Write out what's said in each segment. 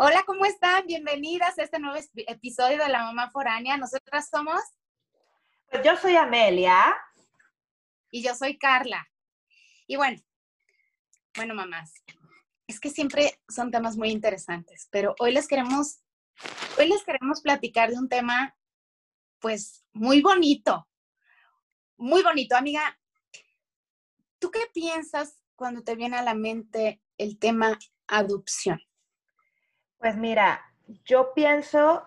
Hola, ¿cómo están? Bienvenidas a este nuevo episodio de La Mamá Foránea. Nosotras somos. Pues yo soy Amelia. Y yo soy Carla. Y bueno, bueno, mamás, es que siempre son temas muy interesantes, pero hoy les queremos, hoy les queremos platicar de un tema, pues, muy bonito. Muy bonito, amiga. ¿Tú qué piensas cuando te viene a la mente el tema adopción? Pues mira, yo pienso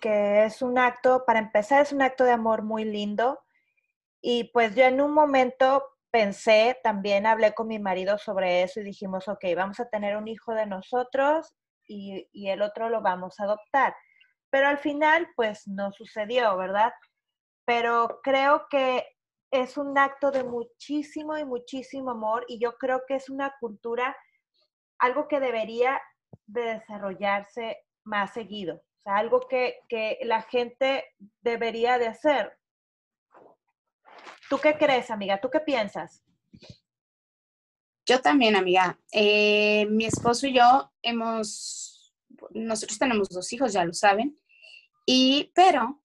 que es un acto, para empezar, es un acto de amor muy lindo. Y pues yo en un momento pensé, también hablé con mi marido sobre eso y dijimos, ok, vamos a tener un hijo de nosotros y, y el otro lo vamos a adoptar. Pero al final, pues no sucedió, ¿verdad? Pero creo que es un acto de muchísimo y muchísimo amor y yo creo que es una cultura, algo que debería de desarrollarse más seguido, o sea, algo que, que la gente debería de hacer. ¿Tú qué crees, amiga? ¿Tú qué piensas? Yo también, amiga. Eh, mi esposo y yo hemos, nosotros tenemos dos hijos, ya lo saben, y, pero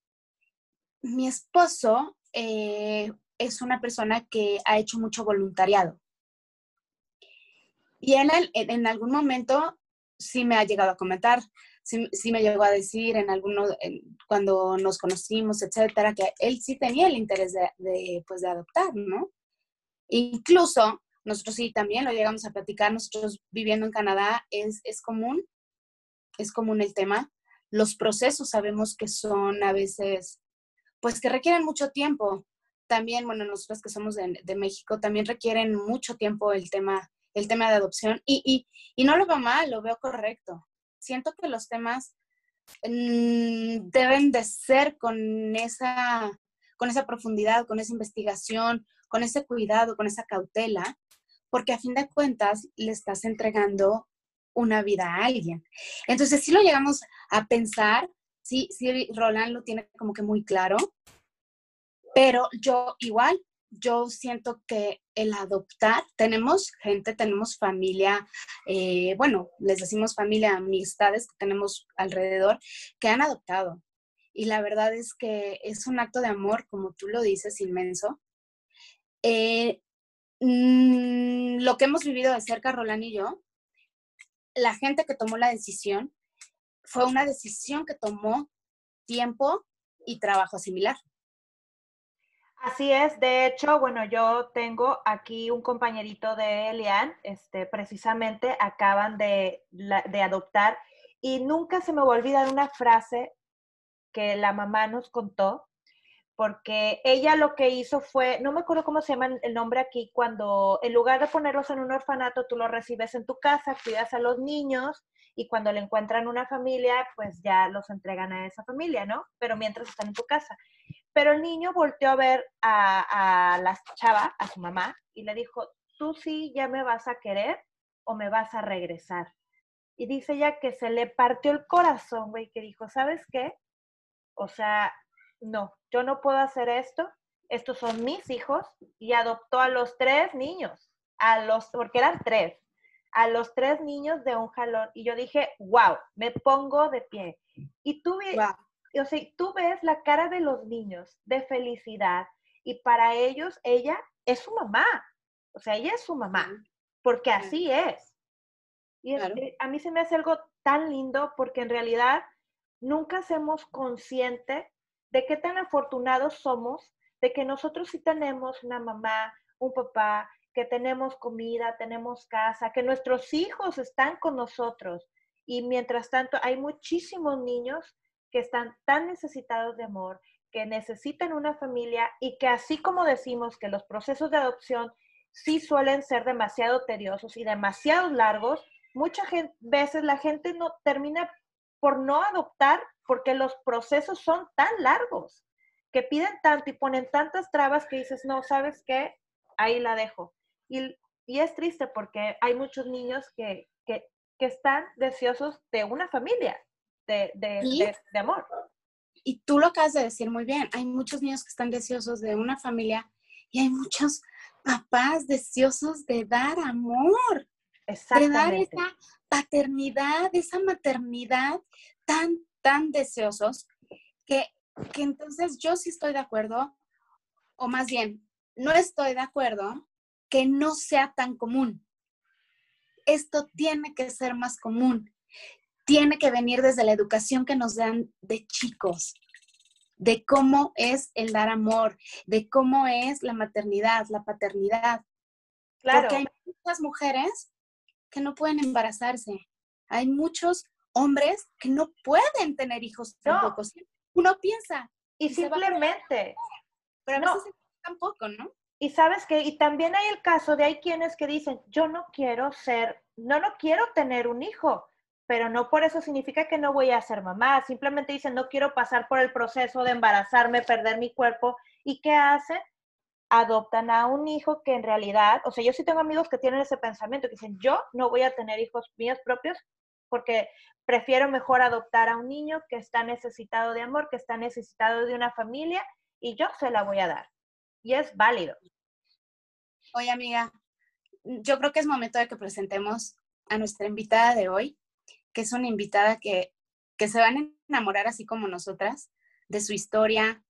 mi esposo eh, es una persona que ha hecho mucho voluntariado. Y él en, algún momento sí me ha llegado a comentar, sí, me llegó a decir en alguno, cuando nos conocimos, etcétera, que él sí tenía el interés de, pues, de adoptar, ¿no? Incluso nosotros sí también lo llegamos a platicar, nosotros viviendo en Canadá es, es común, es común el tema. Los procesos sabemos que son a veces, pues que requieren mucho tiempo también, bueno, nosotros que somos de, México, también requieren mucho tiempo el tema, el tema de adopción y, no lo veo mal, lo veo correcto. Siento que los temas mm, deben de ser con esa, con esa profundidad, con esa investigación, con ese cuidado, con esa cautela, porque a fin de cuentas le estás entregando una vida a alguien. Entonces, si lo llegamos a pensar, sí, sí, Roland lo tiene como que muy claro, pero yo igual, yo siento que el adoptar, tenemos gente, tenemos familia, eh, bueno, les decimos familia, amistades que tenemos alrededor que han adoptado. Y la verdad es que es un acto de amor, como tú lo dices, inmenso. Eh, mm, lo que hemos vivido de cerca, Roland y yo, la gente que tomó la decisión fue una decisión que tomó tiempo y trabajo similar. Así es, de hecho, bueno, yo tengo aquí un compañerito de Elian, este, precisamente acaban de, de adoptar y nunca se me va a olvidar una frase que la mamá nos contó, porque ella lo que hizo fue, no me acuerdo cómo se llama el nombre aquí, cuando en lugar de ponerlos en un orfanato, tú los recibes en tu casa, cuidas a los niños y cuando le encuentran una familia, pues ya los entregan a esa familia, ¿no? Pero mientras están en tu casa. Pero el niño volteó a ver a, la chava, a su mamá, y le dijo, tú sí ya me vas a querer o me vas a regresar. Y dice ella que se le partió el corazón, güey, que dijo, ¿sabes qué? O sea, no, yo no puedo hacer esto, estos son mis hijos, y adoptó a los tres niños, a los, porque eran tres, a los tres niños de un jalón. Y yo dije, wow, me pongo de pie. Y tuve, o sea, tú ves la cara de los niños de felicidad y para ellos ella es su mamá. O sea, ella es su mamá, porque así es. Y a mí se me hace algo tan lindo porque en realidad nunca hacemos consciente de qué tan afortunados somos de que nosotros sí tenemos una mamá, un papá, que tenemos comida, tenemos casa, que nuestros hijos están con nosotros. Y mientras tanto, hay muchísimos niños que están tan necesitados de amor, que necesitan una familia y que así como decimos que los procesos de adopción sí suelen ser demasiado tediosos y demasiado largos, muchas veces la gente no termina por no adoptar porque los procesos son tan largos, que piden tanto y ponen tantas trabas que dices, no, ¿sabes qué? Ahí la dejo. Y, y es triste porque hay muchos niños que, que, que están deseosos de una familia, de, amor. Y tú lo acabas de decir muy bien, hay muchos niños que están deseosos de una familia y hay muchos papás deseosos de dar amor. de dar esa paternidad, esa maternidad tan, tan deseosos, que, que entonces yo sí estoy de acuerdo, o más bien, no estoy de acuerdo que no sea tan común. Esto tiene que ser más común. Tiene que venir desde la educación que nos dan de chicos, de cómo es el dar amor, de cómo es la maternidad, la paternidad. Claro. Porque hay muchas mujeres que no pueden embarazarse. Hay muchos hombres que no pueden tener hijos tampoco. Uno piensa. Y, simplemente. Pero a veces tampoco, ¿no? Y sabes que, y también hay el caso de hay quienes que dicen, yo no quiero ser, no, no quiero tener un hijo, pero no por eso significa que no voy a ser mamá. Simplemente dicen, no quiero pasar por el proceso de embarazarme, perder mi cuerpo. ¿Y qué hacen? Adoptan a un hijo que en realidad, o sea, yo sí tengo amigos que tienen ese pensamiento, que dicen, yo no voy a tener hijos míos propios porque prefiero mejor adoptar a un niño que está necesitado de amor, que está necesitado de una familia y yo se la voy a dar y es válido. Oye, amiga, yo creo que es momento de que presentemos a nuestra invitada de hoy, que es una invitada que, que se van a enamorar así como nosotras, de su historia,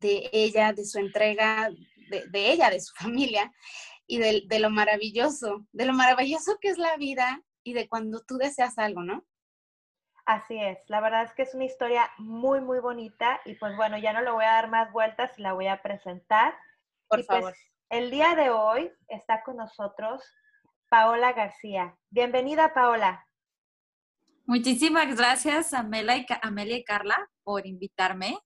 de ella, de su entrega, de, de ella, de su familia y de, de, lo maravilloso, de lo maravilloso que es la vida y de cuando tú deseas algo, ¿no? Así es, la verdad es que es una historia muy, muy bonita y pues bueno, ya no le voy a dar más vueltas, la voy a presentar. Por pues, favor. el día de hoy está con nosotros Paola García. Bienvenida, Paola. Muchísimas gracias, Amelia y, Amelia y Carla, por invitarme.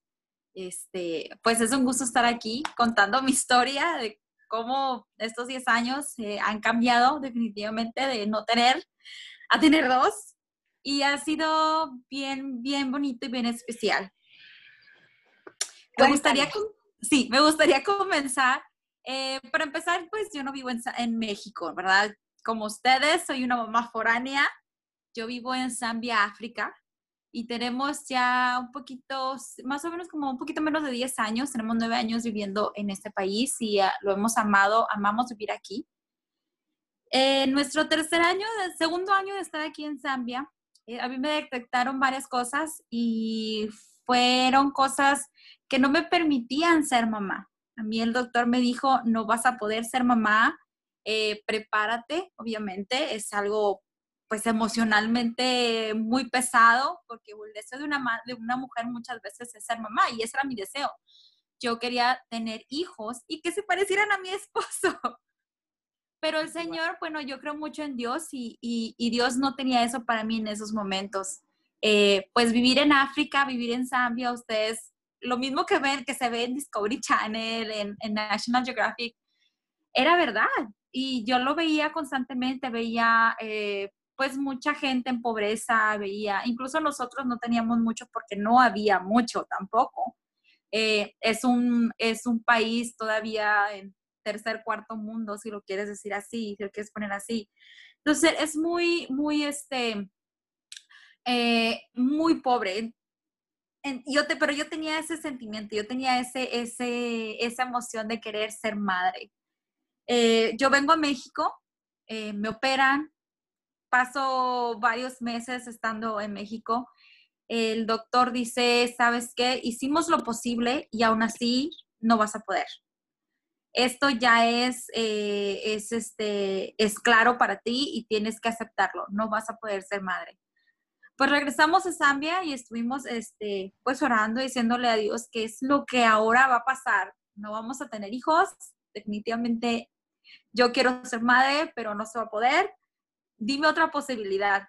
Este, pues es un gusto estar aquí contando mi historia de cómo estos 10 años eh, han cambiado definitivamente de no tener a tener dos y ha sido bien, bien bonito y bien especial. Me gustaría, sí, me gustaría comenzar. Eh, para empezar, pues yo no vivo en, México, ¿verdad? Como ustedes, soy una mamá foránea. Yo vivo en Zambia, África, y tenemos ya un poquito, más o menos como un poquito menos de 10 años, tenemos 9 años viviendo en este país y ah, lo hemos amado, amamos vivir aquí. En nuestro tercer año, segundo año de estar aquí en Zambia, eh, a mí me detectaron varias cosas y fueron cosas que no me permitían ser mamá. A mí el doctor me dijo, no vas a poder ser mamá, eh, prepárate, obviamente, es algo pues emocionalmente muy pesado, porque el deseo de una, de una mujer muchas veces es ser mamá y ese era mi deseo. Yo quería tener hijos y que se parecieran a mi esposo. Pero el Señor, bueno, yo creo mucho en Dios y, y, Dios no tenía eso para mí en esos momentos. Eh, pues vivir en África, vivir en Zambia, ustedes, lo mismo que ven, que se ve en Discovery Channel, en, en National Geographic, era verdad. Y yo lo veía constantemente, veía eh, pues mucha gente en pobreza, veía, incluso nosotros no teníamos mucho porque no había mucho tampoco. Eh, es, un, es un país todavía en tercer, cuarto mundo, si lo quieres decir así, si lo quieres poner así. Entonces, es muy, muy, este, eh, muy pobre. yo pero yo tenía ese sentimiento, yo tenía ese, ese, esa emoción de querer ser madre. Eh, yo vengo a México, me operan, paso varios meses estando en México. El doctor dice, ¿sabes qué? Hicimos lo posible y aún así no vas a poder esto ya es, eh, es, este, es claro para ti y tienes que aceptarlo, no vas a poder ser madre. Pues regresamos a Zambia y estuvimos este, pues orando, diciéndole a Dios qué es lo que ahora va a pasar. No vamos a tener hijos, definitivamente yo quiero ser madre, pero no se va a poder. Dime otra posibilidad.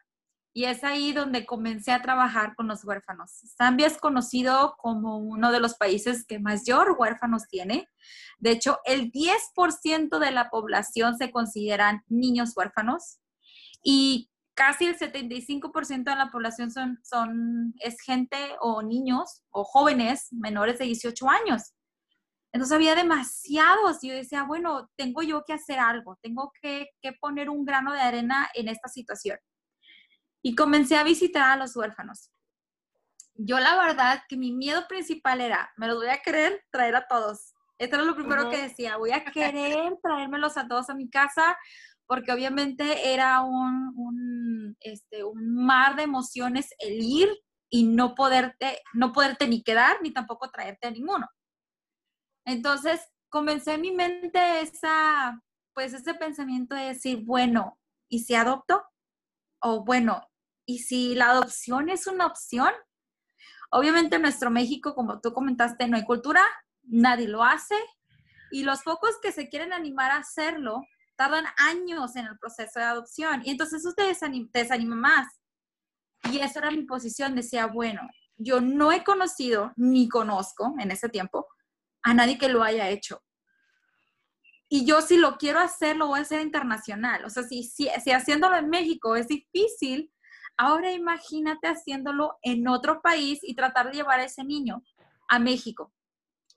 Y es ahí donde comencé a trabajar con los huérfanos. Zambia es conocido como uno de los países que mayor huérfanos tiene. De hecho, el 10% de la población se consideran niños huérfanos y casi el 75% de la población son, son, es gente o niños o jóvenes menores de 18 años. Entonces había demasiados y yo decía, bueno, tengo yo que hacer algo, tengo que, que poner un grano de arena en esta situación y comencé a visitar a los huérfanos. Yo la verdad que mi miedo principal era, me los voy a querer traer a todos. Esto era lo primero que decía, voy a querer traérmelos a todos a mi casa porque obviamente era un, un, este, un mar de emociones el ir y no poderte, no poderte ni quedar ni tampoco traerte a ninguno. Entonces, comencé en mi mente esa, pues ese pensamiento de decir, bueno, ¿y si adopto? O bueno, ¿y si la adopción es una opción? Obviamente en nuestro México, como tú comentaste, no hay cultura, nadie lo hace y los pocos que se quieren animar a hacerlo tardan años en el proceso de adopción y entonces eso te desanima, más. Y esa era mi posición, decía, bueno, yo no he conocido ni conozco en ese tiempo a nadie que lo haya hecho. Y yo si lo quiero hacer, lo voy a hacer internacional. O sea, si, si, si haciéndolo en México es difícil, ahora imagínate haciéndolo en otro país y tratar de llevar a ese niño a México.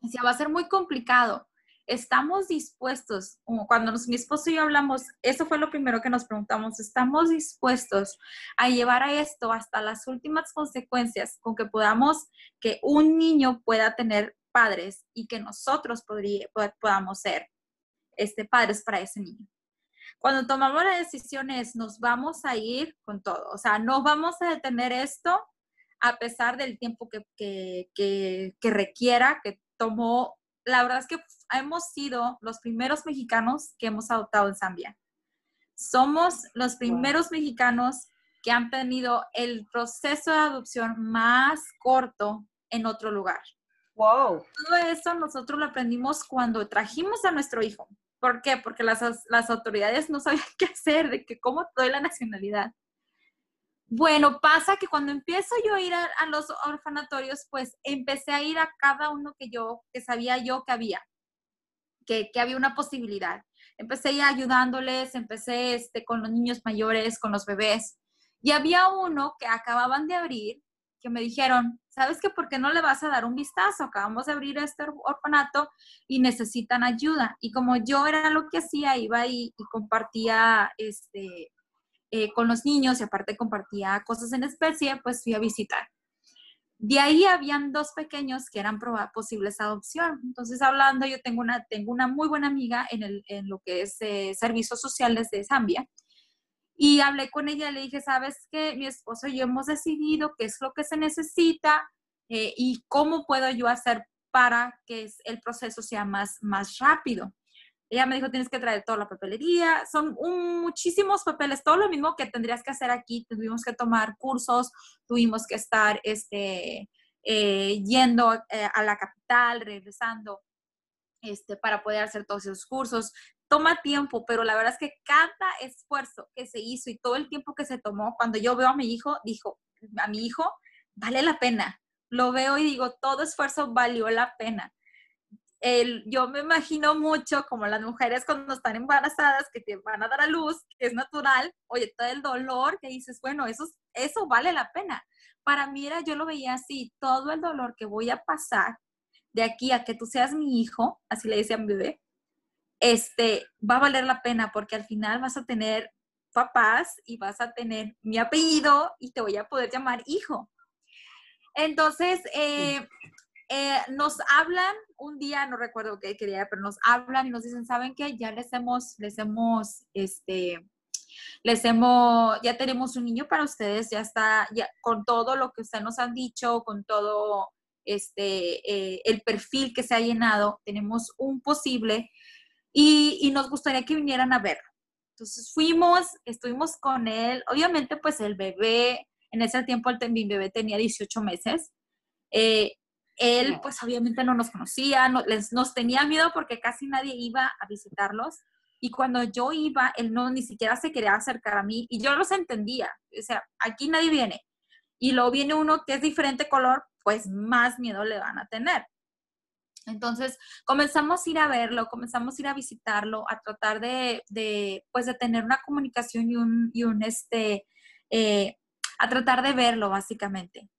O sea, va a ser muy complicado. Estamos dispuestos, cuando mi esposo y yo hablamos, eso fue lo primero que nos preguntamos, ¿estamos dispuestos a llevar a esto hasta las últimas consecuencias con que podamos, que un niño pueda tener padres y que nosotros podamos ser este, padres para ese niño. Cuando tomamos las decisiones, nos vamos a ir con todo, o sea, no vamos a detener esto a pesar del tiempo que, que, que requiera, que tomó. La verdad es que hemos sido los primeros mexicanos que hemos adoptado en Zambia. Somos los primeros mexicanos que han tenido el proceso de adopción más corto en otro lugar. Wow. Todo eso nosotros lo aprendimos cuando trajimos a nuestro hijo. ¿Por qué? Porque las, las autoridades no sabían qué hacer, de que cómo doy la nacionalidad. Bueno, pasa que cuando empiezo yo a ir a, los orfanatorios, pues empecé a ir a cada uno que yo, que sabía yo que había, que, que había una posibilidad. Empecé ya ayudándoles, empecé este, con los niños mayores, con los bebés. Y había uno que acababan de abrir, que me dijeron, ¿sabes qué? ¿Por qué no le vas a dar un vistazo? Acabamos de abrir este orfanato y necesitan ayuda. Y como yo era lo que hacía, iba y, y compartía este, eh, con los niños y aparte compartía cosas en especie, pues fui a visitar. De ahí habían dos pequeños que eran posibles adopción. Entonces, hablando, yo tengo una, tengo una muy buena amiga en, el, en lo que es eh, servicios sociales de Zambia y hablé con ella le dije, sabes que mi esposo y yo hemos decidido qué es lo que se necesita eh, y cómo puedo yo hacer para que el proceso sea más, más rápido. Ella me dijo, tienes que traer toda la papelería, son muchísimos papeles, todo lo mismo que tendrías que hacer aquí, tuvimos que tomar cursos, tuvimos que estar este, eh, yendo eh, a la capital, regresando, este, para poder hacer todos esos cursos toma tiempo, pero la verdad es que cada esfuerzo que se hizo y todo el tiempo que se tomó, cuando yo veo a mi hijo, dijo, a mi hijo, vale la pena. Lo veo y digo, todo esfuerzo valió la pena. Yo me imagino mucho como las mujeres cuando están embarazadas, que te van a dar a luz, que es natural, oye, todo el dolor que dices, bueno, eso, eso vale la pena. Para mí era, yo lo veía así, todo el dolor que voy a pasar de aquí a que tú seas mi hijo, así le decía a mi bebé, este, va a valer la pena porque al final vas a tener papás y vas a tener mi apellido y te voy a poder llamar hijo. Entonces, eh, eh, nos hablan un día, no recuerdo qué día, pero nos hablan y nos dicen, ¿saben qué? Ya les hemos, les hemos, este, les hemos, ya tenemos un niño para ustedes, ya está, ya, con todo lo que ustedes nos han dicho, con todo este, eh, el perfil que se ha llenado, tenemos un posible y, nos gustaría que vinieran a verlo. Entonces fuimos, estuvimos con él, obviamente pues el bebé, en ese tiempo el, mi bebé tenía 18 meses, eh, él pues obviamente no nos conocía, no, les, nos tenía miedo porque casi nadie iba a visitarlos y cuando yo iba, él no ni siquiera se quería acercar a mí y yo los entendía, o sea, aquí nadie viene y luego viene uno que es diferente color, pues más miedo le van a tener. Entonces comenzamos a ir a verlo, comenzamos a ir a visitarlo, a tratar de, pues de tener una comunicación y un, y un este, eh, a tratar de verlo básicamente.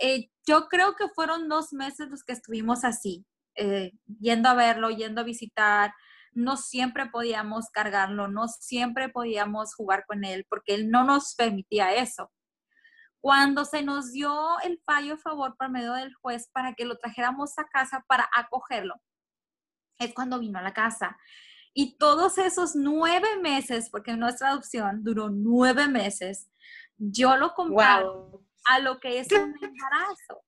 Eh, yo creo que fueron dos meses los que estuvimos así, eh, yendo a verlo, yendo a visitar. No siempre podíamos cargarlo, no siempre podíamos jugar con él porque él no nos permitía eso. Cuando se nos dio el fallo a favor por medio del juez para que lo trajéramos a casa para acogerlo, es cuando vino a la casa. Y todos esos nueve meses, porque nuestra adopción duró nueve meses, yo lo comparo a lo que es un embarazo.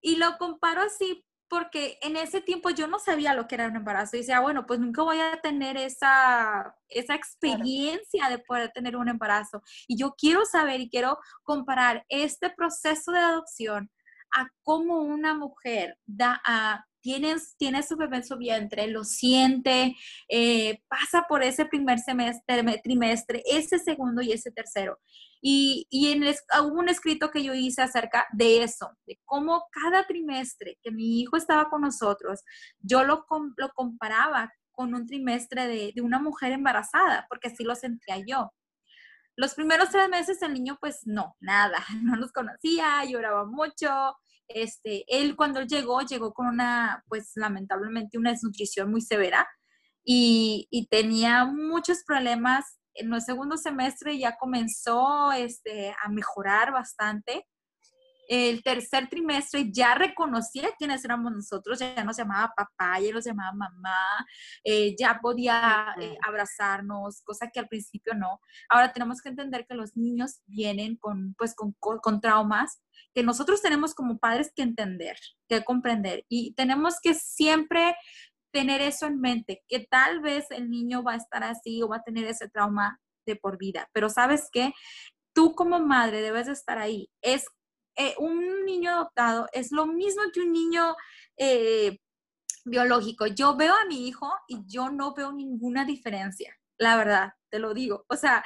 Y lo comparo así porque en ese tiempo yo no sabía lo que era un embarazo. Y decía, bueno, pues nunca voy a tener esa, esa experiencia de poder tener un embarazo. Y yo quiero saber y quiero comparar este proceso de adopción a cómo una mujer da a tienes, tiene su bebé en su vientre, lo siente, eh, pasa por ese primer semestre, trimestre, ese segundo y ese tercero. Y, y en hubo un escrito que yo hice acerca de eso, de cómo cada trimestre que mi hijo estaba con nosotros, yo lo, lo comparaba con un trimestre de, de una mujer embarazada, porque así lo sentía yo. Los primeros tres meses el niño pues no, nada, no nos conocía, lloraba mucho, este, él cuando llegó, llegó con una, pues lamentablemente, una desnutrición muy severa y, y tenía muchos problemas. En el segundo semestre ya comenzó este, a mejorar bastante el tercer trimestre ya reconocía quiénes éramos nosotros, ya nos llamaba papá, ya nos llamaba mamá, eh, ya podía eh, abrazarnos, cosa que al principio no. Ahora tenemos que entender que los niños vienen con, pues, con, con traumas que nosotros tenemos como padres que entender, que comprender y tenemos que siempre tener eso en mente, que tal vez el niño va a estar así o va a tener ese trauma de por vida, pero sabes que tú como madre debes de estar ahí. Es eh, un niño adoptado es lo mismo que un niño eh, biológico. Yo veo a mi hijo y yo no veo ninguna diferencia, la verdad, te lo digo. O sea,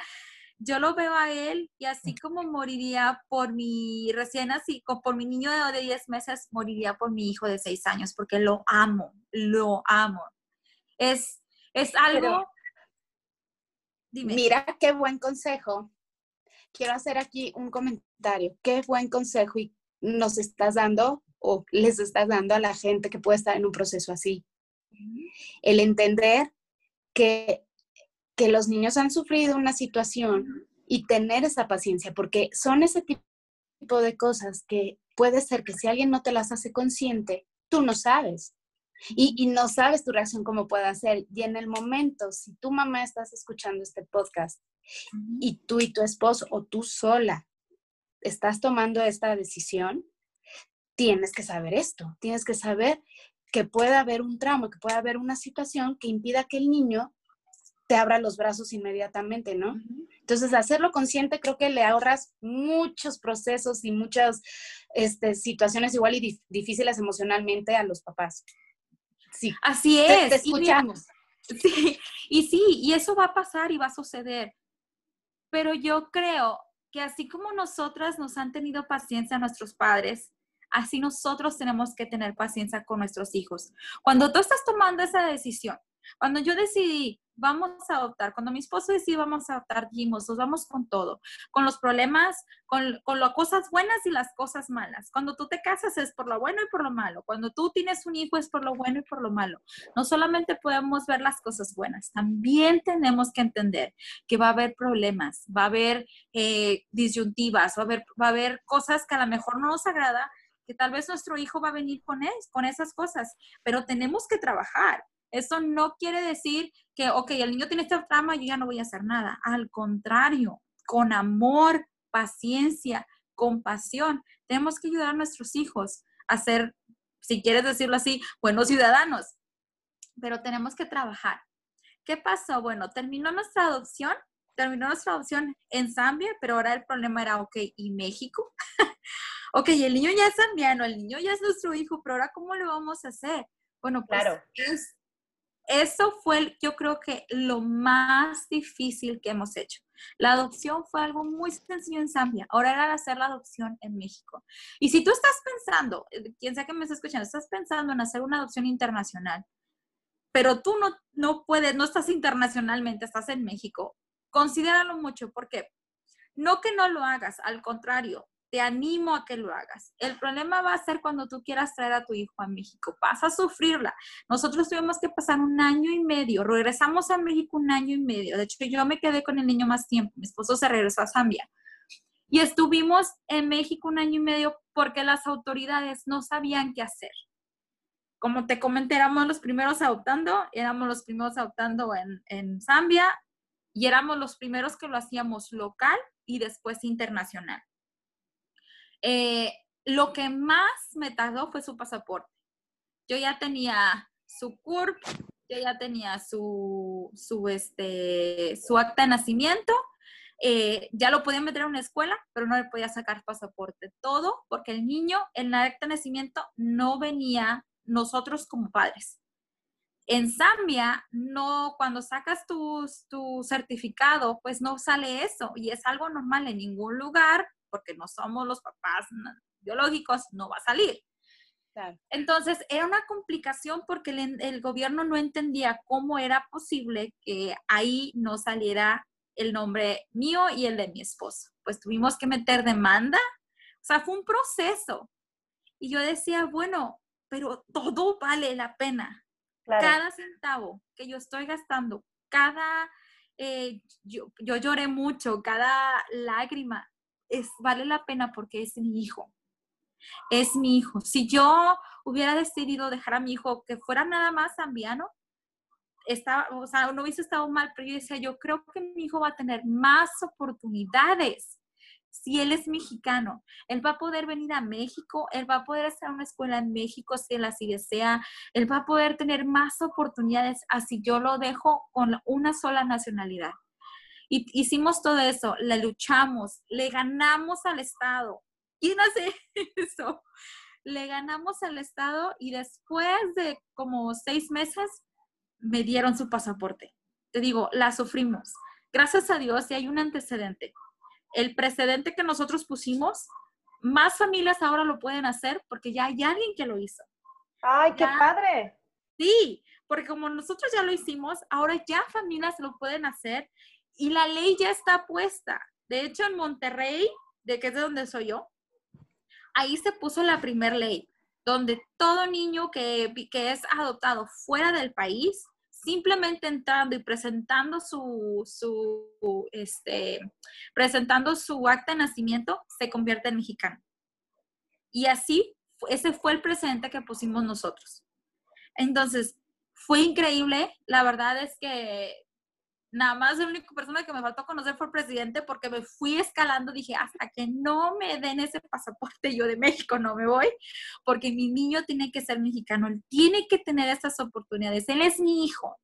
yo lo veo a él y así como moriría por mi recién así, por mi niño de 10 meses, moriría por mi hijo de 6 años, porque lo amo, lo amo. Es, es algo... Dime. Mira qué buen consejo quiero hacer aquí un comentario. Qué buen consejo y nos estás dando o les estás dando a la gente que puede estar en un proceso así. El entender que, que los niños han sufrido una situación y tener esa paciencia, porque son ese tipo de cosas que puede ser que si alguien no te las hace consciente, tú no sabes. Y, y, no sabes tu reacción cómo puede ser. Y en el momento, si tu mamá estás escuchando este podcast y tú y tu esposo o tú sola estás tomando esta decisión, tienes que saber esto, tienes que saber que puede haber un trauma, que puede haber una situación que impida que el niño te abra los brazos inmediatamente, ¿no? Entonces, hacerlo consciente creo que le ahorras muchos procesos y muchas este, situaciones igual y difíciles emocionalmente a los papás. Sí. Así es. Te, escuchamos. sí, y sí, y eso va a pasar y va a suceder. Pero yo creo que así como nosotras nos han tenido paciencia nuestros padres, así nosotros tenemos que tener paciencia con nuestros hijos. Cuando tú estás tomando esa decisión, cuando yo decidí vamos a adoptar. Cuando mi esposo decía vamos a adoptar, dijimos, nos vamos con todo, con los problemas, con, con las cosas buenas y las cosas malas. Cuando tú te casas es por lo bueno y por lo malo. Cuando tú tienes un hijo es por lo bueno y por lo malo. No solamente podemos ver las cosas buenas, también tenemos que entender que va a haber problemas, va a haber eh, disyuntivas, va a haber, va a haber cosas que a lo mejor no nos agrada, que tal vez nuestro hijo va a venir con, con esas cosas, pero tenemos que trabajar. Eso no quiere decir que, ok, el niño tiene esta trama, yo ya no voy a hacer nada. Al contrario, con amor, paciencia, compasión, tenemos que ayudar a nuestros hijos a ser, si quieres decirlo así, buenos ciudadanos. Pero tenemos que trabajar. ¿Qué pasó? Bueno, terminó nuestra adopción, terminó nuestra adopción en Zambia, pero ahora el problema era, ok, ¿y México? ok, el niño ya es zambiano, el niño ya es nuestro hijo, pero ahora ¿cómo le vamos a hacer? Bueno, pues claro. es eso fue, yo creo que lo más difícil que hemos hecho. La adopción fue algo muy sencillo en Zambia. Ahora era hacer la adopción en México. Y si tú estás pensando, eh, quien sea que me está escuchando, estás pensando en hacer una adopción internacional, pero tú no, no puedes, no estás internacionalmente, estás en México, considéralo mucho porque no que no lo hagas, al contrario, te animo a que lo hagas. El problema va a ser cuando tú quieras traer a tu hijo a México. Vas a sufrirla. Nosotros tuvimos que pasar un año y medio. Regresamos a México un año y medio. De hecho, yo me quedé con el niño más tiempo. Mi esposo se regresó a Zambia. Y estuvimos en México un año y medio porque las autoridades no sabían qué hacer. como te comenté, éramos los primeros adoptando, éramos los primeros adoptando en, en Zambia y éramos los primeros que lo hacíamos local y después internacional. Eh, lo que más me tardó fue su pasaporte. Yo ya tenía su CURP, yo ya tenía su, su, este, su acta de nacimiento, eh, ya lo podía meter a una escuela, pero no le podía sacar pasaporte. Todo porque el niño en la acta de nacimiento no venía nosotros como padres. En Zambia, no, cuando sacas tu, tu certificado, pues no sale eso y es algo normal en ningún lugar porque no somos los papás biológicos, no va a salir. Entonces, era una complicación porque el, el, gobierno no entendía cómo era posible que ahí no saliera el nombre mío y el de mi esposo. Pues tuvimos que meter demanda. O sea, fue un proceso. Y yo decía, bueno, pero todo vale la pena. Cada centavo que yo estoy gastando, cada, eh, yo, yo, lloré mucho, cada lágrima, es, vale la pena porque es mi hijo. Es mi hijo. Si yo hubiera decidido dejar a mi hijo que fuera nada más zambiano, estaba, o sea, no hubiese estado mal, pero yo decía, yo creo que mi hijo va a tener más oportunidades si él es mexicano, él va a poder venir a México, él va a poder hacer una escuela en México si él así desea, él va a poder tener más oportunidades así yo lo dejo con una sola nacionalidad. Y hicimos todo eso, le luchamos, le ganamos al Estado. ¿Quién hace eso? Le ganamos al Estado y después de como seis meses me dieron su pasaporte. Te digo, la sufrimos. Gracias a Dios, y hay un antecedente el precedente que nosotros pusimos, más familias ahora lo pueden hacer porque ya hay alguien que lo hizo. ¡Ay, qué padre! Sí, porque como nosotros ya lo hicimos, ahora ya familias lo pueden hacer y la ley ya está puesta. De hecho, en Monterrey, de que es de donde soy yo, ahí se puso la primer ley, donde todo niño que, que es adoptado fuera del país simplemente entrando y presentando su, su, este, presentando su acta de nacimiento, se convierte en mexicano. Y así, ese fue el presente que pusimos nosotros. Entonces, fue increíble. La verdad es que nada más la única persona que me faltó conocer fue el presidente porque me fui escalando, dije, hasta que no me den ese pasaporte yo de México no me voy, porque mi niño tiene que ser mexicano, él tiene que tener esas oportunidades, él es mi hijo.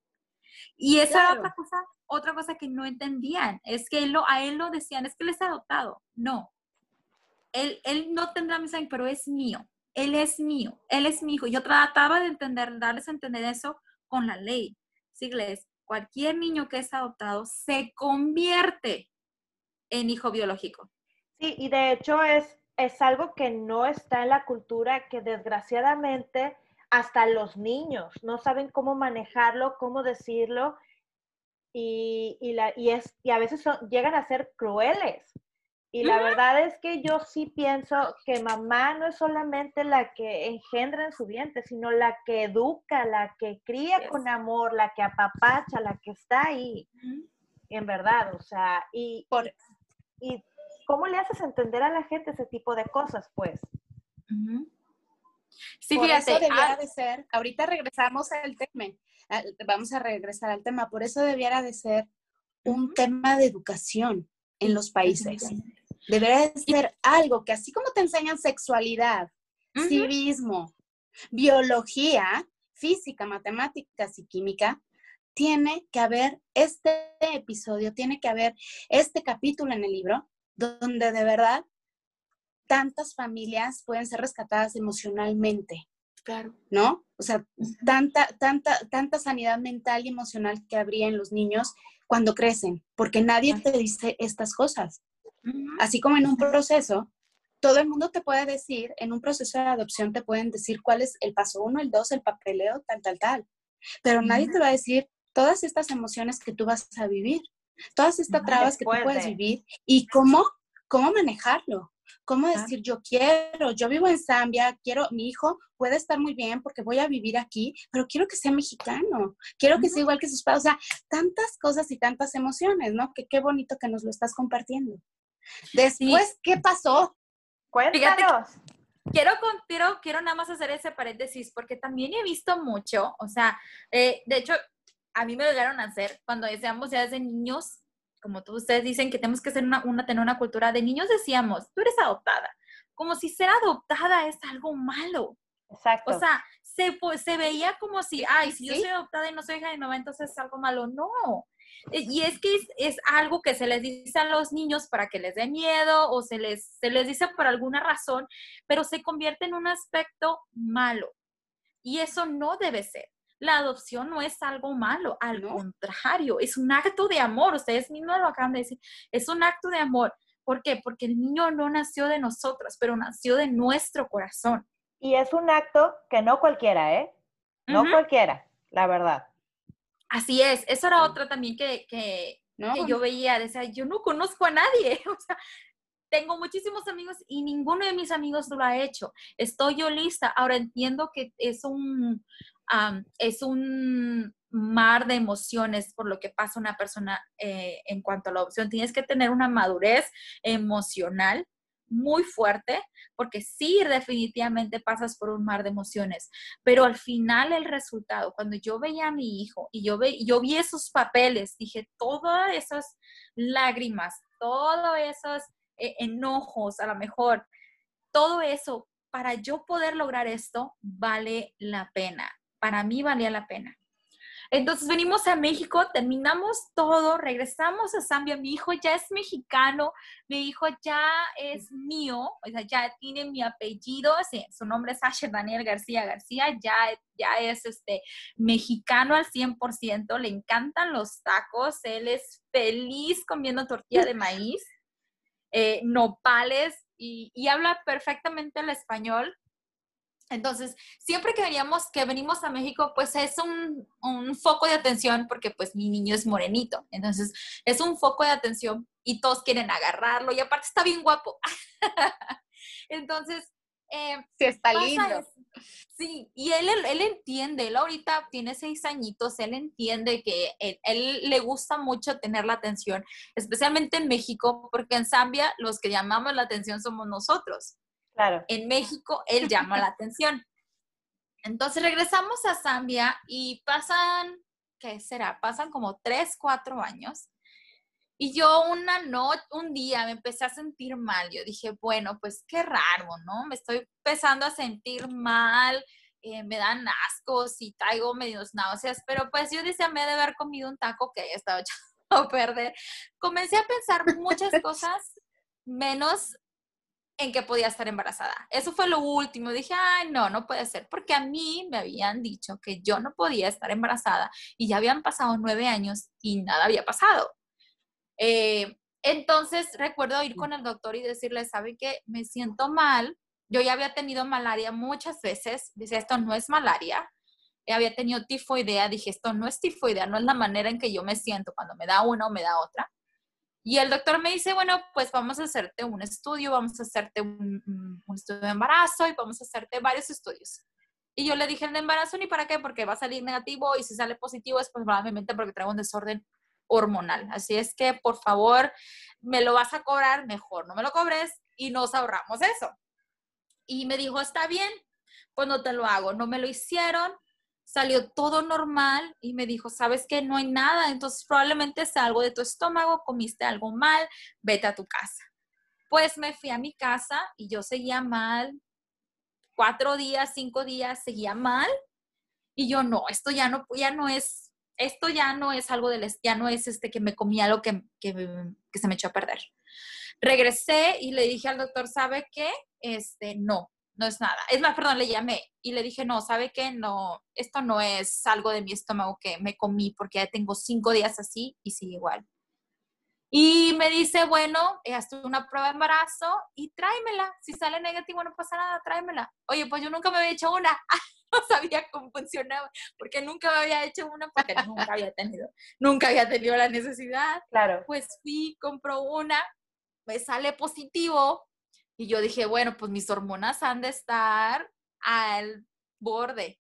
Y esa otra cosa, otra cosa que no entendían, es que él a él lo decían, es que él es adoptado. No, él, él no tendrá mi sangre, pero es mío, él es mío, él es mi hijo. Yo trataba de entender, darles a entender eso con la ley. Sigles, cualquier niño que es adoptado se convierte en hijo biológico. Sí, y de hecho es, es algo que no está en la cultura, que desgraciadamente hasta los niños no saben cómo manejarlo, cómo decirlo, y, la, y, es, y a veces llegan a ser crueles. Y la verdad es que yo sí pienso que mamá no es solamente la que engendra en su vientre, sino la que educa, la que cría con amor, la que apapacha, la que está ahí. En verdad, o sea, y, Por... y ¿cómo le haces entender a la gente ese tipo de cosas, pues? Sí, Por fíjate. Eso debiera ah de ser, ahorita regresamos al tema, vamos a regresar al tema, por eso debiera de ser un tema de educación en los países. Debería ser algo que así como te enseñan sexualidad, civismo, biología, física, matemáticas y química, tiene que haber este episodio, tiene que haber este capítulo en el libro donde de verdad tantas familias pueden ser rescatadas emocionalmente. Claro. ¿No? O sea, tanta, tanta, tanta sanidad mental y emocional que habría en los niños cuando crecen, porque nadie te dice estas cosas. Así como en un proceso, todo el mundo te puede decir, en un proceso de adopción te pueden decir cuál es el paso uno, el dos, el papeleo, tal, tal, tal. Pero nadie te va a decir todas estas emociones que tú vas a vivir, todas estas trabas que tú puedes vivir y cómo, cómo manejarlo. ¿Cómo decir yo quiero, yo vivo en Zambia, quiero, mi hijo puede estar muy bien porque voy a vivir aquí, pero quiero que sea mexicano, quiero que sea igual que sus padres, o sea, tantas cosas y tantas emociones, ¿no? Que qué bonito que nos lo estás compartiendo. Después, ¿qué pasó? Cuéntanos. quiero, quiero, quiero nada más hacer ese paréntesis porque también he visto mucho, o sea, eh, de hecho, a mí me llegaron a hacer cuando decíamos ya desde niños, como todos ustedes dicen que tenemos que ser una, una, tener una cultura de niños, decíamos, tú eres adoptada, como si ser adoptada es algo malo. Exacto. O sea, se, pues, se veía como si, ay, si yo soy adoptada y no soy hija de mamá, entonces es algo malo. No. E, y es que es, es, algo que se les dice a los niños para que les dé miedo o se les, se les dice por alguna razón, pero se convierte en un aspecto malo. Y eso no debe ser. La adopción no es algo malo, al contrario, es un acto de amor. Ustedes mismos lo acaban de decir, es un acto de amor. ¿Por qué? Porque el niño no nació de nosotros, pero nació de nuestro corazón. Y es un acto que no cualquiera, ¿eh? No cualquiera, la verdad. Así es, eso era otra también que, que, que yo veía, decía, yo no conozco a nadie, o sea, tengo muchísimos amigos y ninguno de mis amigos lo ha hecho. Estoy yo lista. Ahora entiendo que es un, es un mar de emociones por lo que pasa una persona eh, en cuanto a la opción. Tienes que tener una madurez emocional muy fuerte, porque sí, definitivamente pasas por un mar de emociones, pero al final el resultado, cuando yo veía a mi hijo y yo, ve, yo vi esos papeles, dije, todas esas lágrimas, todos esos eh, enojos, a lo mejor, todo eso, para yo poder lograr esto, vale la pena para mí valía la pena. Entonces venimos a México, terminamos todo, regresamos a Zambia. Mi hijo ya es mexicano, mi hijo ya es mío, o sea, ya tiene mi apellido, su nombre es Asher Daniel García García, ya, ya es este, mexicano al 100%, le encantan los tacos, él es feliz comiendo tortilla de maíz, eh, nopales y, y habla perfectamente el español entonces, siempre que veníamos, que venimos a México, pues es un, un, foco de atención porque pues mi niño es morenito. Entonces, es un foco de atención y todos quieren agarrarlo y aparte está bien guapo. Entonces, eh, sí, está lindo. Sí, y él, él, entiende, él ahorita tiene seis añitos, él entiende que él, él, le gusta mucho tener la atención, especialmente en México, porque en Zambia los que llamamos la atención somos nosotros. Claro. En México, él llama la atención. Entonces regresamos a Zambia y pasan, ¿qué será? Pasan como tres, cuatro años. Y yo una noche, un día me empecé a sentir mal. Yo dije, bueno, pues qué raro, ¿no? Me estoy empezando a sentir mal, eh, me dan ascos y traigo medios náuseas, pero pues yo decía, me de haber comido un taco que haya estado echado a perder. Comencé a pensar muchas cosas menos en que podía estar embarazada. Eso fue lo último. Dije, ay, no, no puede ser, porque a mí me habían dicho que yo no podía estar embarazada y ya habían pasado nueve años y nada había pasado. Eh, entonces recuerdo ir con el doctor y decirle, ¿sabe qué? Me siento mal. Yo ya había tenido malaria muchas veces. Dice, esto no es malaria. Había tenido tifoidea. Dije, esto no es tifoidea, no es la manera en que yo me siento cuando me da una o me da otra. Y el doctor me dice, bueno, pues vamos a hacerte un estudio, vamos a hacerte un, estudio de embarazo y vamos a hacerte varios estudios. Y yo le dije, el de embarazo ni para qué, porque va a salir negativo y si sale positivo es pues, probablemente porque traigo un desorden hormonal. Así es que, por favor, me lo vas a cobrar, mejor no me lo cobres y nos ahorramos eso. Y me dijo, está bien, pues no te lo hago. No me lo hicieron, salió todo normal y me dijo, sabes que no hay nada, entonces probablemente sea algo de tu estómago, comiste algo mal, vete a tu casa. Pues me fui a mi casa y yo seguía mal, cuatro días, cinco días, seguía mal y yo no, esto ya no, ya no es, esto ya no es algo del, ya no es este que me comía algo que, que, que se me echó a perder. Regresé y le dije al doctor, ¿sabe qué? Este, no, no es nada. Es más, perdón, le llamé y le dije, no, ¿sabe qué? No, esto no es algo de mi estómago que me comí porque ya tengo cinco días así y sigue igual. Y me dice, bueno, hazte una prueba de embarazo y tráemela. Si sale negativo, no pasa nada, tráemela. Oye, pues yo nunca me había hecho una. no sabía cómo funcionaba, porque nunca me había hecho una, porque nunca había tenido, nunca había tenido la necesidad. Claro. Pues fui, compro una, me sale positivo, y yo dije, bueno, pues mis hormonas han de estar al borde.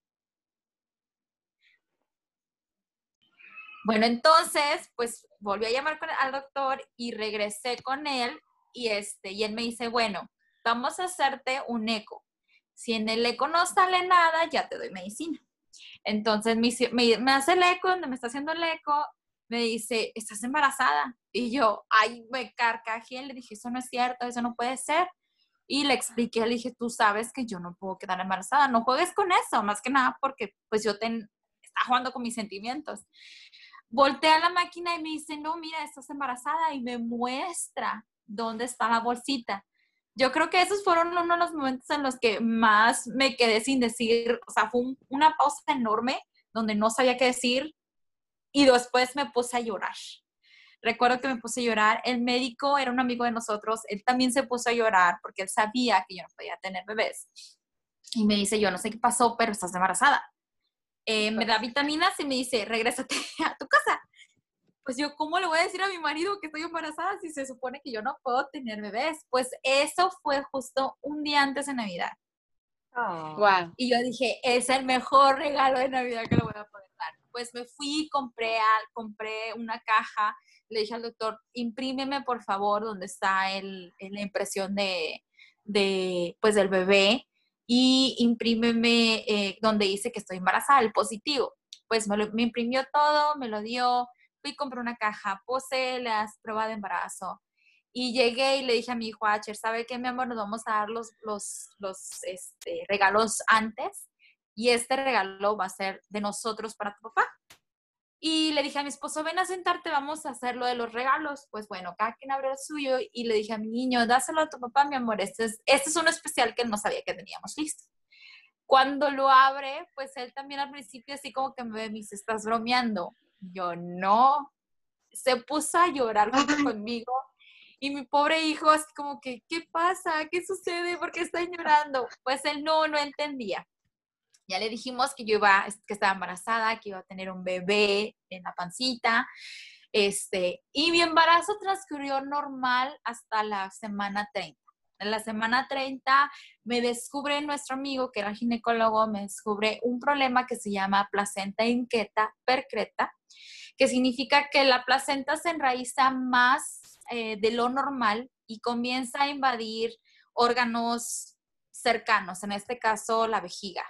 Bueno, entonces, pues volví a llamar al doctor y regresé con él y, este, y él me dice, bueno, vamos a hacerte un eco. Si en el eco no sale nada, ya te doy medicina. Entonces me, hace el eco, donde me está haciendo el eco, me dice, ¿estás embarazada? Y yo, ay, me carcajé, le dije, eso no es cierto, eso no puede ser. Y le expliqué, le dije, tú sabes que yo no puedo quedar embarazada, no juegues con eso, más que nada porque pues yo te, está jugando con mis sentimientos. Voltea la máquina y me dice, no, mira, estás embarazada y me muestra dónde está la bolsita. Yo creo que esos fueron uno de los momentos en los que más me quedé sin decir, o sea, fue una pausa enorme donde no sabía qué decir y después me puse a llorar. Recuerdo que me puse a llorar. El médico era un amigo de nosotros, él también se puso a llorar porque él sabía que yo no podía tener bebés. Y me dice, yo no sé qué pasó, pero estás embarazada. Eh, me da vitaminas y me dice, regrésate a tu casa pues yo, ¿cómo le voy a decir a mi marido que estoy embarazada si se supone que yo no puedo tener bebés? Pues eso fue justo un día antes de Navidad. Wow. Y yo dije, es el mejor regalo de Navidad que le voy a poder dar. Pues me fui, compré, compré una caja, le dije al doctor, imprímeme por favor donde está el, la impresión de, de, pues, del bebé y imprímeme eh, donde dice que estoy embarazada, el positivo. Pues me, lo, me imprimió todo, me lo dio, fui, compré una caja, puse las pruebas de embarazo. Y llegué y le dije a mi hijo Acher, ¿sabe qué, mi amor? Nos vamos a dar los, los, los este, regalos antes y este regalo va a ser de nosotros para tu papá. Y le dije a mi esposo, ven a sentarte, vamos a hacer lo de los regalos. Pues bueno, cada quien abrió el suyo y le dije a mi niño, dáselo a tu papá, mi amor. Este es, este es uno especial que él no sabía que teníamos listo. Cuando lo abre, pues él también al principio así como que me dice, estás bromeando. Yo no. Se puso a llorar conmigo y mi pobre hijo así como que, ¿qué pasa? ¿Qué sucede? ¿Por qué está llorando? Pues él no, no entendía. Ya le dijimos que yo iba, que estaba embarazada, que iba a tener un bebé en la pancita. Este, y mi embarazo transcurrió normal hasta la semana 30. En la semana 30 me descubre nuestro amigo, que era ginecólogo, me descubre un problema que se llama placenta inquieta percreta, que significa que la placenta se enraiza más eh, de lo normal y comienza a invadir órganos cercanos, en este caso la vejiga.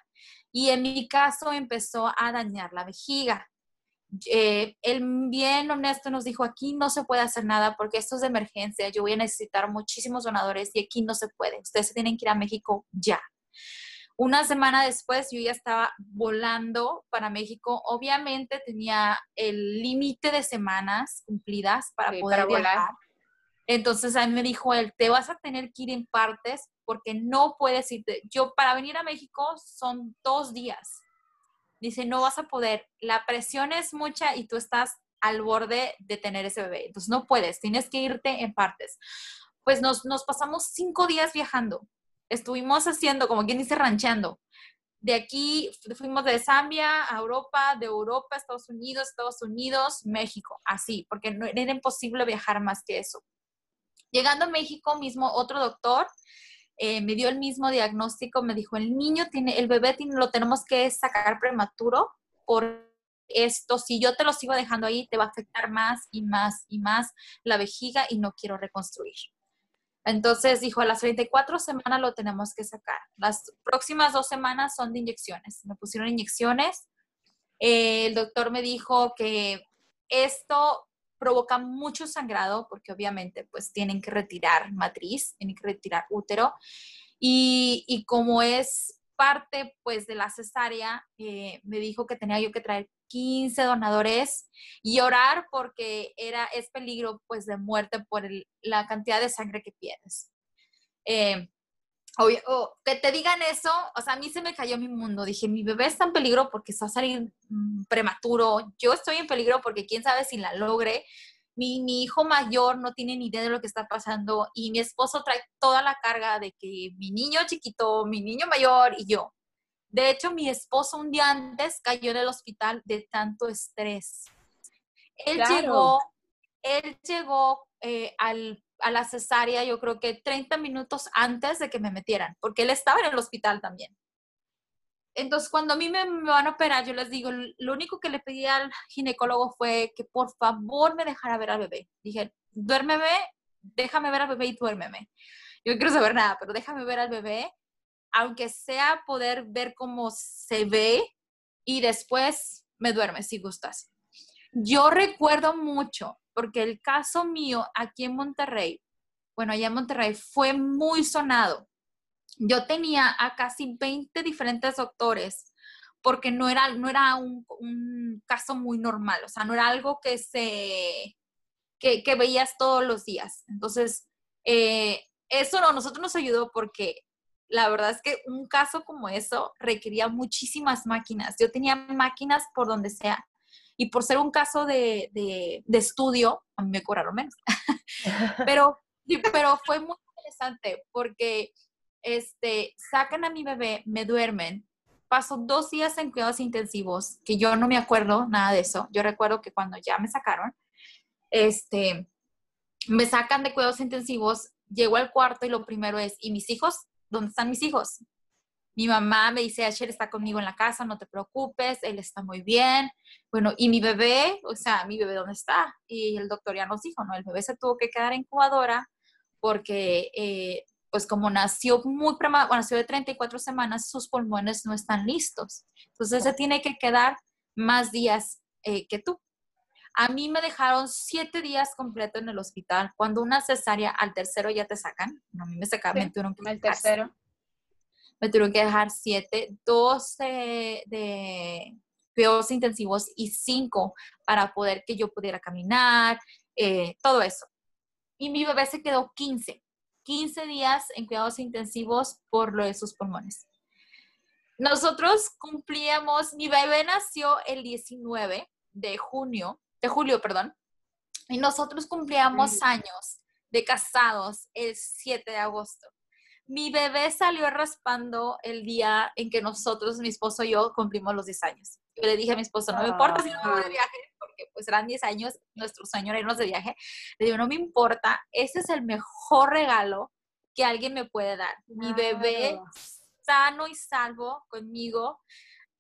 Y en mi caso empezó a dañar la vejiga. Eh, el bien honesto nos dijo, aquí no se puede hacer nada porque esto es de emergencia, yo voy a necesitar muchísimos donadores y aquí no se puede, ustedes se tienen que ir a México ya. Una semana después yo ya estaba volando para México. Obviamente tenía el límite de semanas cumplidas para poder viajar. Entonces a mí me dijo él, te vas a tener que ir en partes porque no puedes irte. Yo para venir a México son dos días. Dice, no vas a poder. La presión es mucha y tú estás al borde de tener ese bebé. Entonces no puedes, tienes que irte en partes. Pues nos, nos pasamos cinco días viajando estuvimos haciendo, como quien dice, rancheando. De aquí fuimos de Zambia a Europa, de Europa a Estados Unidos, Estados Unidos, México, así, porque no, era imposible viajar más que eso. Llegando a México mismo, otro doctor eh, me dio el mismo diagnóstico, me dijo, el niño tiene, el bebé tiene, lo tenemos que sacar prematuro por esto, si yo te lo sigo dejando ahí, te va a afectar más y más y más la vejiga y no quiero reconstruir. Entonces dijo, a las 34 semanas lo tenemos que sacar. Las próximas dos semanas son de inyecciones. Me pusieron inyecciones. Eh, el doctor me dijo que esto provoca mucho sangrado porque obviamente pues tienen que retirar matriz, tienen que retirar útero. Y, como es parte pues de la cesárea, eh, me dijo que tenía yo que traer 15 donadores y orar porque era, es peligro pues de muerte por la cantidad de sangre que pierdes. Eh, que te digan eso, o sea, a mí se me cayó mi mundo. Dije, mi bebé está en peligro porque está a salir mm, prematuro. Yo estoy en peligro porque quién sabe si la logre. Mi, mi, hijo mayor no tiene ni idea de lo que está pasando y mi esposo trae toda la carga de que mi niño chiquito, mi niño mayor y yo. De hecho, mi esposo un día antes cayó en el hospital de tanto estrés. Él llegó, él llegó eh, a la cesárea, yo creo que 30 minutos antes de que me metieran, porque él estaba en el hospital también. Entonces, cuando a mí me, me, van a operar, yo les digo, lo único que le pedí al ginecólogo fue que por favor me dejara ver al bebé. Dije, duérmeme, déjame ver al bebé y duérmeme. Yo no quiero saber nada, pero déjame ver al bebé aunque sea poder ver cómo se ve y después me duerme si gustas. Yo recuerdo mucho, porque el caso mío aquí en Monterrey, bueno, allá en Monterrey fue muy sonado. Yo tenía a casi 20 diferentes doctores porque no era, no era un, caso muy normal, o sea, no era algo que se, que, veías todos los días. Entonces, eh, eso no, nosotros nos ayudó porque la verdad es que un caso como eso requería muchísimas máquinas. Yo tenía máquinas por donde sea. Y por ser un caso de, estudio, a mí me cobraron menos. pero, pero fue muy interesante porque este, sacan a mi bebé, me duermen, paso dos días en cuidados intensivos, que yo no me acuerdo nada de eso. Yo recuerdo que cuando ya me sacaron, este, me sacan de cuidados intensivos, llego al cuarto y lo primero es, ¿y mis hijos? ¿Dónde están mis hijos? Mi mamá me dice, Asher está conmigo en la casa, no te preocupes, él está muy bien. Bueno, ¿y mi bebé? O sea, ¿mi bebé dónde está? Y el doctor ya nos dijo, no, el bebé se tuvo que quedar en incubadora porque eh, pues como nació muy prematuro, nació de 34 semanas, sus pulmones no están listos. Entonces se tiene que quedar más días eh, que tú. A mí me dejaron siete días completos en el hospital. Cuando una cesárea, al tercero ya te sacan. a mí me sacaron, me tuvieron que tercero. Me tuvieron que dejar siete, dos de cuidados intensivos y cinco para poder que yo pudiera caminar, eh, todo eso. Y mi bebé se quedó 15. 15 días en cuidados intensivos por lo de sus pulmones. Nosotros cumplíamos, mi bebé nació el 19 de junio, de julio, perdón, y nosotros cumplíamos años de casados el 7 de agosto. Mi bebé salió raspando el día en que nosotros, mi esposo y yo, cumplimos los 10 años. Yo le dije a mi esposo, no me importa si no voy de viaje, porque pues eran 10 años, nuestro sueño era irnos de viaje. Le digo, no me importa, ese es el mejor regalo que alguien me puede dar. Mi bebé sano y salvo conmigo.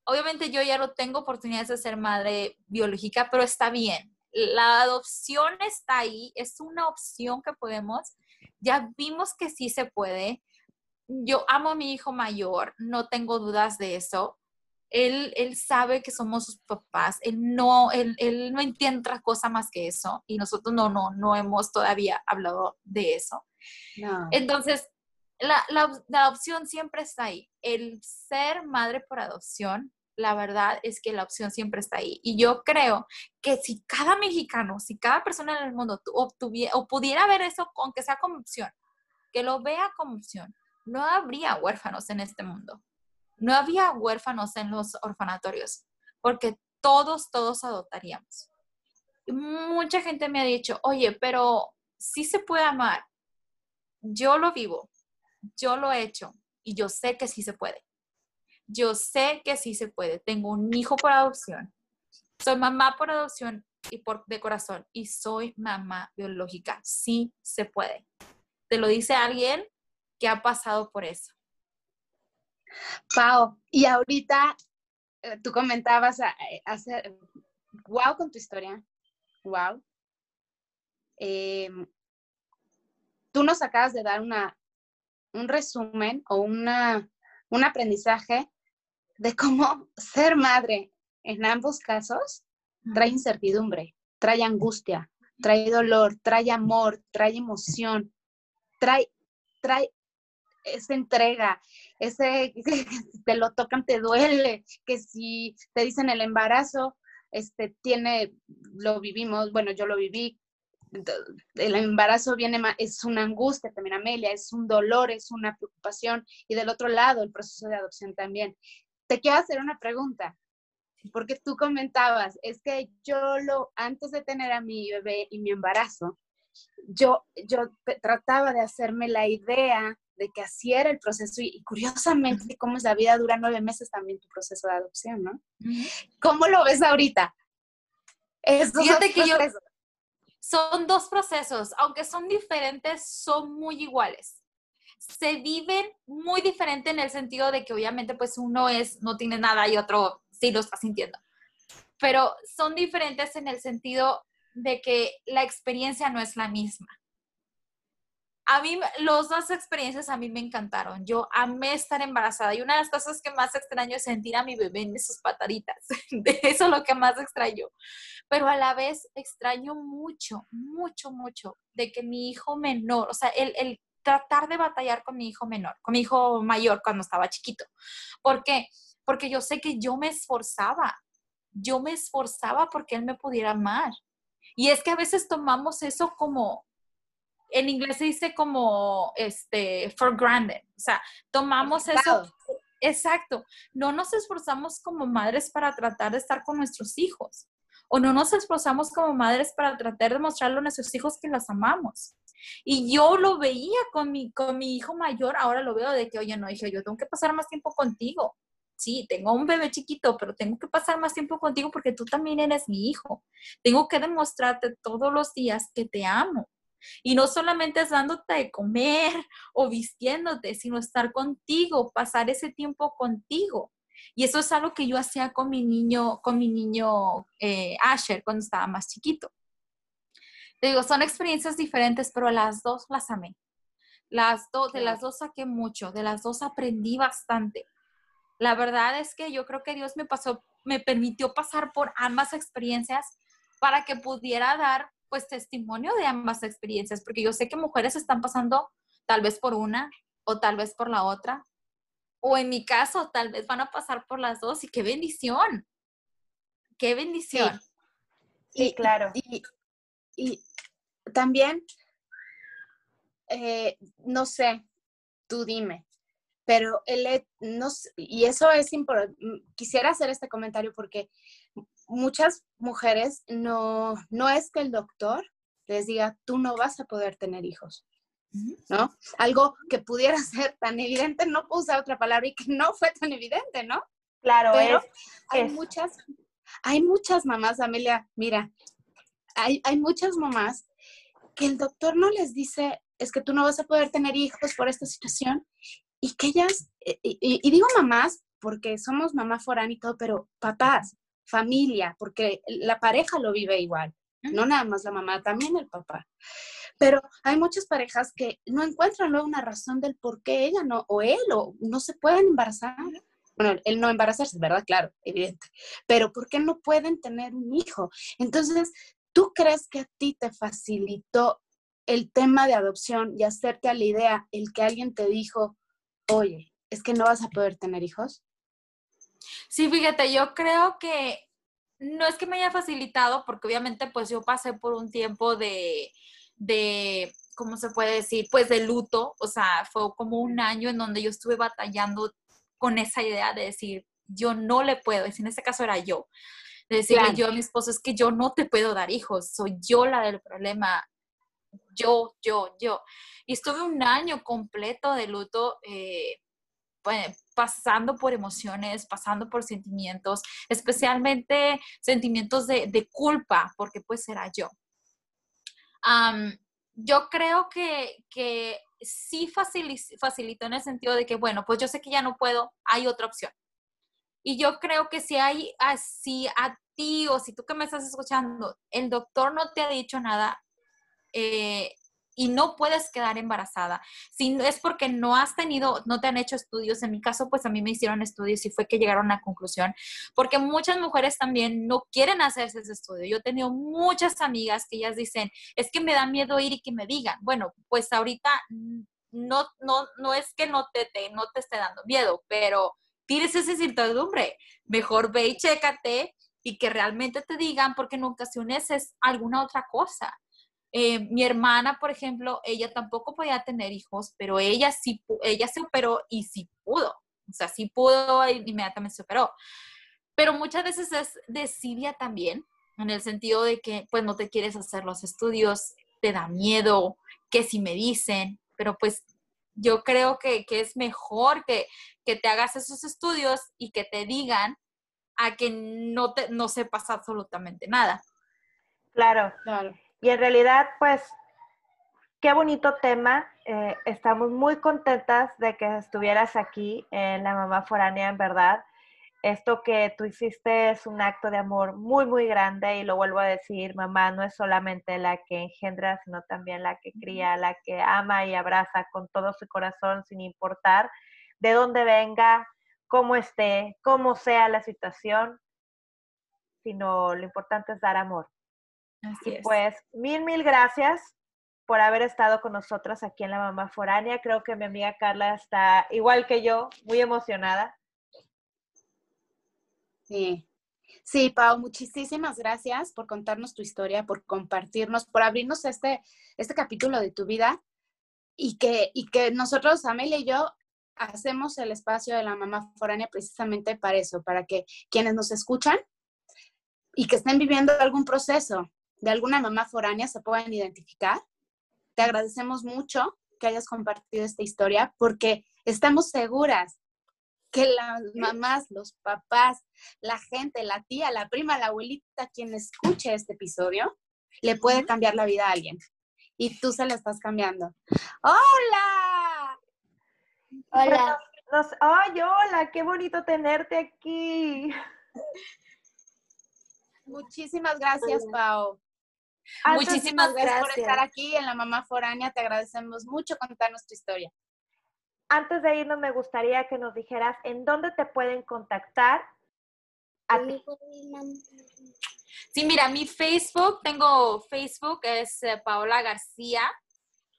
Obviamente yo ya no tengo oportunidades de ser madre biológica, pero está bien. La adopción está ahí, es una opción que podemos. Ya vimos que sí se puede. Yo amo a mi hijo mayor, no tengo dudas de eso él, él sabe que somos sus papás, él no, él, él no entiende otra cosa más que eso y nosotros no, no, no hemos todavía hablado de eso. Entonces, la, la, la, opción siempre está ahí. El ser madre por adopción, la verdad es que la opción siempre está ahí. Y yo creo que si cada mexicano, si cada persona en el mundo obtuviera, o pudiera ver eso, aunque sea como opción, que lo vea como opción, no habría huérfanos en este mundo no había huérfanos en los orfanatorios, porque todos, todos adoptaríamos. mucha gente me ha dicho, oye, pero sí se puede amar. Yo lo vivo, yo lo he hecho y yo sé que sí se puede. Yo sé que sí se puede. Tengo un hijo por adopción. Soy mamá por adopción y por de corazón y soy mamá biológica. Sí se puede. Te lo dice alguien que ha pasado por eso. Pau, y ahorita eh, tú comentabas eh, hacer, wow con tu historia, wow. Em, tú nos acabas de dar una, un resumen o una, un aprendizaje de cómo ser madre en ambos casos trae incertidumbre, trae angustia, trae dolor, trae amor, trae emoción, trae, trae esa entrega, ese que te lo tocan te duele, que si te dicen el embarazo, este tiene, lo vivimos, bueno, yo lo viví, el embarazo viene, es una angustia también, Amelia, es un dolor, es una preocupación, y del otro lado, el proceso de adopción también. Te quiero hacer una pregunta, porque tú comentabas, es que yo lo, antes de tener a mi bebé y mi embarazo, yo, yo trataba de hacerme la idea de que así era el proceso y, curiosamente cómo es la vida, dura nueve meses también tu proceso de adopción, ¿no? ¿Cómo lo ves ahorita? Fíjate que yo, son dos procesos, aunque son diferentes, son muy iguales. Se viven muy diferente en el sentido de que obviamente pues uno es, no tiene nada y otro sí lo está sintiendo. Pero son diferentes en el sentido de que la experiencia no es la misma a mí, las dos experiencias a mí me encantaron. Yo amé estar embarazada y una de las cosas que más extraño es sentir a mi bebé en sus pataditas. De eso es lo que más extraño. Pero a la vez extraño mucho, mucho, mucho de que mi hijo menor, o sea, el, el tratar de batallar con mi hijo menor, con mi hijo mayor cuando estaba chiquito. ¿Por qué? Porque yo sé que yo me esforzaba, yo me esforzaba porque él me pudiera amar. Y es que a veces tomamos eso como, en inglés se dice como, este, for granted. O sea, tomamos eso. Exacto. No nos esforzamos como madres para tratar de estar con nuestros hijos. O no nos esforzamos como madres para tratar de mostrarle a nuestros hijos que las amamos. Y yo lo veía con mi, con mi hijo mayor, ahora lo veo de que, oye, no, dije, yo tengo que pasar más tiempo contigo. Sí, tengo un bebé chiquito, pero tengo que pasar más tiempo contigo porque tú también eres mi hijo. Tengo que demostrarte todos los días que te amo. Y no solamente es dándote de comer o vistiéndote, sino estar contigo, pasar ese tiempo contigo. Y eso es algo que yo hacía con mi niño, con mi niño eh, Asher cuando estaba más chiquito. Te digo, son experiencias diferentes, pero las dos las amé. Las dos, de las dos saqué mucho, de las dos aprendí bastante. La verdad es que yo creo que Dios me pasó, me permitió pasar por ambas experiencias para que pudiera dar pues testimonio de ambas experiencias, porque yo sé que mujeres están pasando tal vez por una o tal vez por la otra, o en mi caso tal vez van a pasar por las dos y qué bendición, qué bendición. Sí, claro. Y, y, también, eh, no sé, tú dime, pero él, no, y eso es importante, quisiera hacer este comentario porque muchas mujeres no, no es que el doctor les diga, tú no vas a poder tener hijos, ¿no? Algo que pudiera ser tan evidente, no puedo usar otra palabra y que no fue tan evidente, ¿no? Claro, pero hay muchas, hay muchas mamás, Amelia, mira, hay, hay muchas mamás que el doctor no les dice, es que tú no vas a poder tener hijos por esta situación, y que ellas, eh, y, digo mamás porque somos mamá forán y todo, pero papás, familia, porque la pareja lo vive igual, no nada más la mamá, también el papá. Pero hay muchas parejas que no encuentran luego una razón del por qué ella no, o él, o no se pueden embarazar. Bueno, él no embarazarse, ¿verdad? Claro, evidente. Pero ¿por qué no pueden tener un hijo? Entonces, ¿tú crees que a ti te facilitó el tema de adopción y hacerte a la idea el que alguien te dijo, oye, es que no vas a poder tener hijos? Sí, fíjate, yo creo que no es que me haya facilitado, porque obviamente pues yo pasé por un tiempo de, de, ¿cómo se puede decir? Pues de luto, o sea, fue como un año en donde yo estuve batallando con esa idea de decir, yo no le puedo, en este caso era yo, de decirle yo a mi esposo, es que yo no te puedo dar hijos, soy yo la del problema, yo, yo, yo. Y estuve un año completo de luto, eh, pasando por emociones, pasando por sentimientos, especialmente sentimientos de, culpa, porque pues era yo. yo creo que, que sí facilitó en el sentido de que, bueno, pues yo sé que ya no puedo, hay otra opción. Y yo creo que si hay, así a ti o si tú que me estás escuchando, el doctor no te ha dicho nada eh, y no puedes quedar embarazada, si es porque no has tenido, no te han hecho estudios, en mi caso pues a mí me hicieron estudios y fue que llegaron a la conclusión, porque muchas mujeres también no quieren hacerse ese estudio. Yo he tenido muchas amigas que ellas dicen, es que me da miedo ir y que me digan, bueno, pues ahorita no, no, no es que no te, te no te esté dando miedo, pero tienes esa incertidumbre, mejor ve y chécate y que realmente te digan, porque en ocasiones es alguna otra cosa. Eh, mi hermana, por ejemplo, ella tampoco podía tener hijos, pero ella sí, ella se operó y sí pudo. O sea, sí pudo, e inmediatamente se operó. Pero muchas veces es desidia también, en el sentido de que pues no te quieres hacer los estudios, te da miedo, que si me dicen, pero pues yo creo que, que es mejor que, que, te hagas esos estudios y que te digan a que no, te, no sepas absolutamente nada. Claro, claro. Y en realidad, pues, qué bonito tema. Eh, estamos muy contentas de que estuvieras aquí en La Mamá Foránea, en verdad. esto que tú hiciste es un acto de amor muy, muy grande y lo vuelvo a decir, mamá no es solamente la que engendra, sino también la que cría, la que ama y abraza con todo su corazón sin importar de dónde venga, cómo esté, cómo sea la situación, sino lo importante es dar amor. Así y pues mil, mil gracias por haber estado con nosotros aquí en La Mamá Foránea. Creo que mi amiga Carla está igual que yo, muy emocionada. Sí. Sí, Pau, muchísimas gracias por contarnos tu historia, por compartirnos, por abrirnos este, este capítulo de tu vida y que, y que nosotros, Amelia y yo, hacemos el espacio de la mamá foránea precisamente para eso, para que quienes nos escuchan y que estén viviendo algún proceso de alguna mamá foránea se puedan identificar. Te agradecemos mucho que hayas compartido esta historia porque estamos seguras que las mamás, los papás, la gente, la tía, la prima, la abuelita, quien escuche este episodio, le puede cambiar la vida a alguien. Y tú se la estás cambiando. ¡Hola! Hola. ¡Ay, hola! ¡Qué bonito tenerte aquí! Muchísimas gracias, Pau. Muchísimas gracias por estar aquí en La Mamá Foránea. Te agradecemos mucho contarnos tu historia antes de irnos, me gustaría que nos dijeras en dónde te pueden contactar a ti. Sí, mira, mi Facebook, tengo Facebook, es eh, Paola García.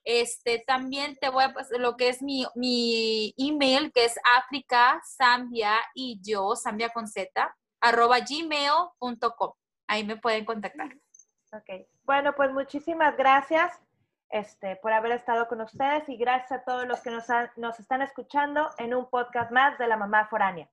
Este, también te voy a pasar lo que es mi, mi email, que es África, Zambia y yo, Zambia con Z, arroba gmail.com. Ahí me pueden contactar. Ok. Bueno, pues muchísimas gracias. Este, por haber estado con ustedes y gracias a todos los que nos, nos están escuchando en un podcast más de la mamá foránea.